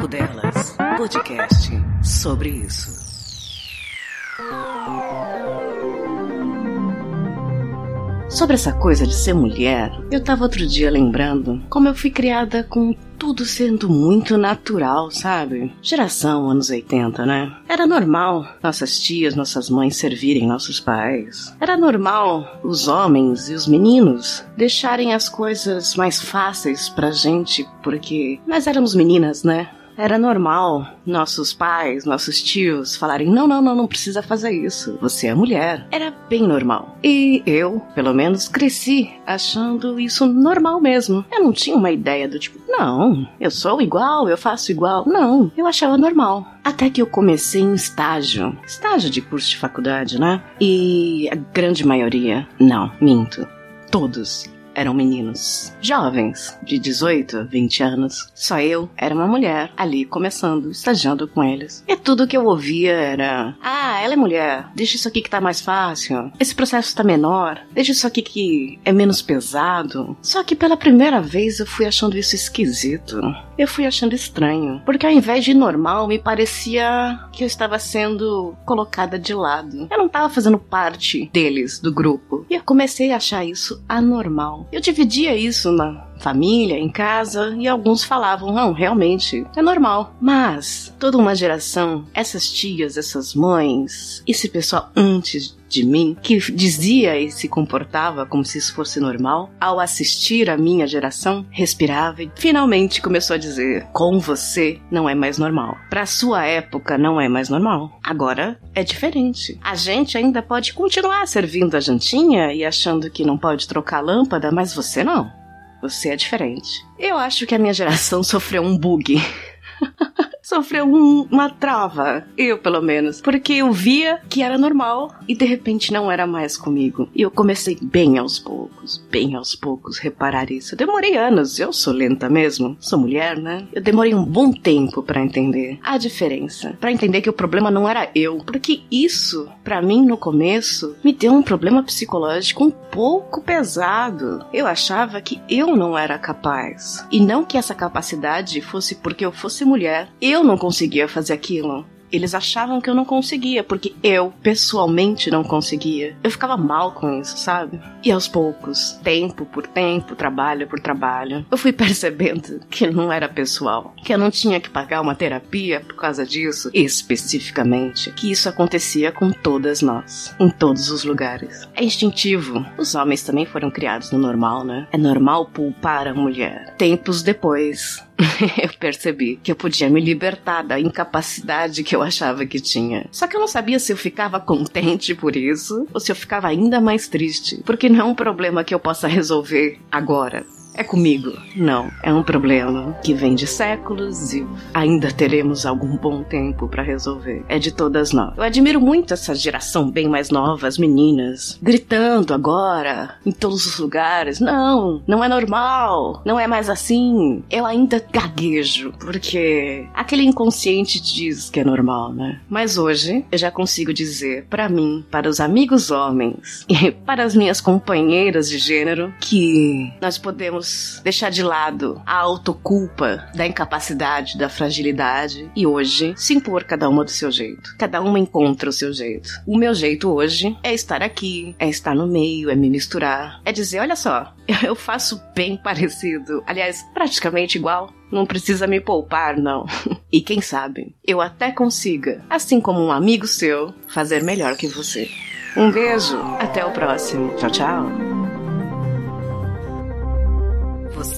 Papo Delas, podcast sobre isso. Sobre essa coisa de ser mulher, eu tava outro dia lembrando como eu fui criada com tudo sendo muito natural, sabe? Geração anos 80, né? Era normal nossas tias, nossas mães servirem nossos pais. Era normal os homens e os meninos deixarem as coisas mais fáceis pra gente, porque nós éramos meninas, né? Era normal nossos pais, nossos tios falarem: não, não, não, não precisa fazer isso. Você é mulher. Era bem normal. E eu, pelo menos, cresci achando isso normal mesmo. Eu não tinha uma ideia do tipo: não, eu sou igual, eu faço igual. Não, eu achava normal. Até que eu comecei um estágio. Estágio de curso de faculdade, né? E a grande maioria, não, minto. Todos eram meninos, jovens, de 18 a 20 anos. Só eu era uma mulher ali começando, estagiando com eles. E tudo que eu ouvia era: Ah, ela é mulher, deixa isso aqui que tá mais fácil. Esse processo tá menor, deixa isso aqui que é menos pesado. Só que pela primeira vez eu fui achando isso esquisito. Eu fui achando estranho, porque ao invés de normal, me parecia que eu estava sendo colocada de lado. Eu não estava fazendo parte deles, do grupo. E eu comecei a achar isso anormal. Eu dividia isso na família, em casa, e alguns falavam: não, realmente, é normal. Mas toda uma geração, essas tias, essas mães, esse pessoal antes de mim, que dizia e se comportava como se isso fosse normal, ao assistir a minha geração, respirava e finalmente começou a dizer: com você não é mais normal. Para sua época não é mais normal. Agora é diferente. A gente ainda pode continuar servindo a jantinha e achando que não pode trocar a lâmpada, mas você não. Você é diferente. Eu acho que a minha geração sofreu um bug. Sofreu um, uma trava, eu pelo menos, porque eu via que era normal e de repente não era mais comigo. E eu comecei bem aos poucos, bem aos poucos reparar isso. Eu demorei anos, eu sou lenta mesmo, sou mulher, né? Eu demorei um bom tempo para entender a diferença, para entender que o problema não era eu, porque isso, para mim no começo, me deu um problema psicológico um pouco pesado. Eu achava que eu não era capaz e não que essa capacidade fosse porque eu fosse mulher. Eu eu não conseguia fazer aquilo. Eles achavam que eu não conseguia, porque eu, pessoalmente, não conseguia. Eu ficava mal com isso, sabe? E aos poucos, tempo por tempo, trabalho por trabalho, eu fui percebendo que não era pessoal, que eu não tinha que pagar uma terapia por causa disso, especificamente, que isso acontecia com todas nós, em todos os lugares. É instintivo. Os homens também foram criados no normal, né? É normal poupar a mulher. Tempos depois, eu percebi que eu podia me libertar da incapacidade que eu achava que tinha. Só que eu não sabia se eu ficava contente por isso ou se eu ficava ainda mais triste, porque não é um problema que eu possa resolver agora. É comigo. Não, é um problema que vem de séculos e ainda teremos algum bom tempo para resolver. É de todas nós. Eu admiro muito essa geração bem mais nova, as meninas, gritando agora em todos os lugares. Não, não é normal, não é mais assim. Eu ainda gaguejo, porque aquele inconsciente diz que é normal, né? Mas hoje eu já consigo dizer para mim, para os amigos homens e para as minhas companheiras de gênero que nós podemos deixar de lado a autoculpa da incapacidade, da fragilidade e hoje se impor cada uma do seu jeito. Cada uma encontra o seu jeito. O meu jeito hoje é estar aqui, é estar no meio, é me misturar, é dizer, olha só, eu faço bem parecido, aliás, praticamente igual. Não precisa me poupar, não. E quem sabe, eu até consiga, assim como um amigo seu, fazer melhor que você. Um beijo, até o próximo. Tchau, tchau.